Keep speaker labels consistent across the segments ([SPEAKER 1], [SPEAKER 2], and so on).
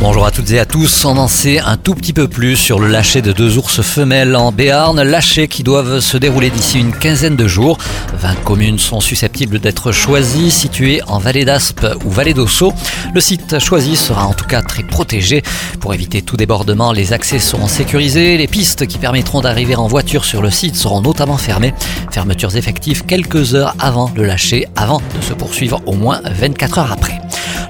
[SPEAKER 1] Bonjour à toutes et à tous. On en sait un tout petit peu plus sur le lâcher de deux ours femelles en Béarn. Lâchers qui doivent se dérouler d'ici une quinzaine de jours. 20 communes sont susceptibles d'être choisies, situées en vallée d'Aspe ou vallée d'Ossau. Le site choisi sera en tout cas très protégé. Pour éviter tout débordement, les accès seront sécurisés. Les pistes qui permettront d'arriver en voiture sur le site seront notamment fermées. Fermetures effectives quelques heures avant le lâcher, avant de se poursuivre au moins 24 heures après.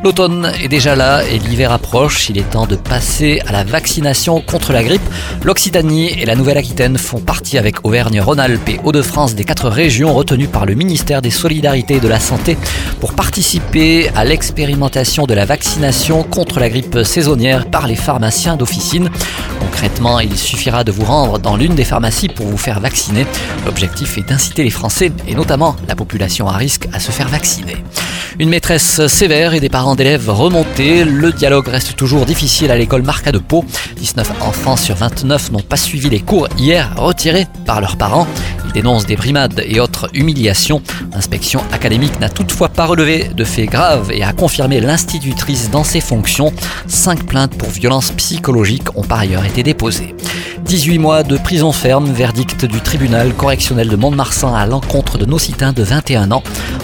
[SPEAKER 1] L'automne est déjà là et l'hiver approche. Il est temps de passer à la vaccination contre la grippe. L'Occitanie et la Nouvelle-Aquitaine font partie avec Auvergne-Rhône-Alpes et Hauts-de-France des quatre régions retenues par le ministère des Solidarités et de la Santé pour participer à l'expérimentation de la vaccination contre la grippe saisonnière par les pharmaciens d'officine. Concrètement, il suffira de vous rendre dans l'une des pharmacies pour vous faire vacciner. L'objectif est d'inciter les Français et notamment la population à risque à se faire vacciner. Une maîtresse sévère et des parents d'élèves remontés. Le dialogue reste toujours difficile à l'école Marca de Pau. 19 enfants sur 29 n'ont pas suivi les cours hier retirés par leurs parents. Ils dénoncent des brimades et autres humiliations. L'inspection académique n'a toutefois pas relevé de faits graves et a confirmé l'institutrice dans ses fonctions. Cinq plaintes pour violences psychologiques ont par ailleurs été déposées. 18 mois de prison ferme, verdict du tribunal correctionnel de Mont-de-Marsan à l'encontre de Nocitain de 21 ans.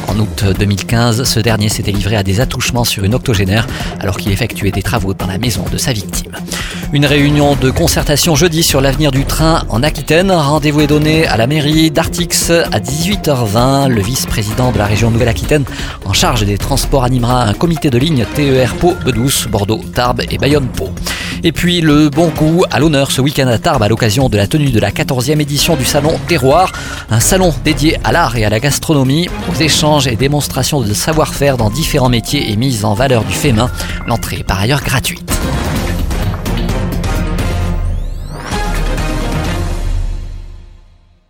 [SPEAKER 1] En août 2015, ce dernier s'était livré à des attouchements sur une octogénaire alors qu'il effectuait des travaux dans la maison de sa victime. Une réunion de concertation jeudi sur l'avenir du train en Aquitaine. Rendez-vous est donné à la mairie d'Artix à 18h20. Le vice-président de la région Nouvelle-Aquitaine en charge des transports animera un comité de ligne TER Pau, Bedouce, Bordeaux, Tarbes et Bayonne-Pau. Et puis le bon goût à l'honneur ce week-end à Tarbes à l'occasion de la tenue de la 14e édition du Salon Terroir, un salon dédié à l'art et à la gastronomie, aux échanges et démonstrations de savoir-faire dans différents métiers et mise en valeur du fait main. L'entrée est par ailleurs gratuite.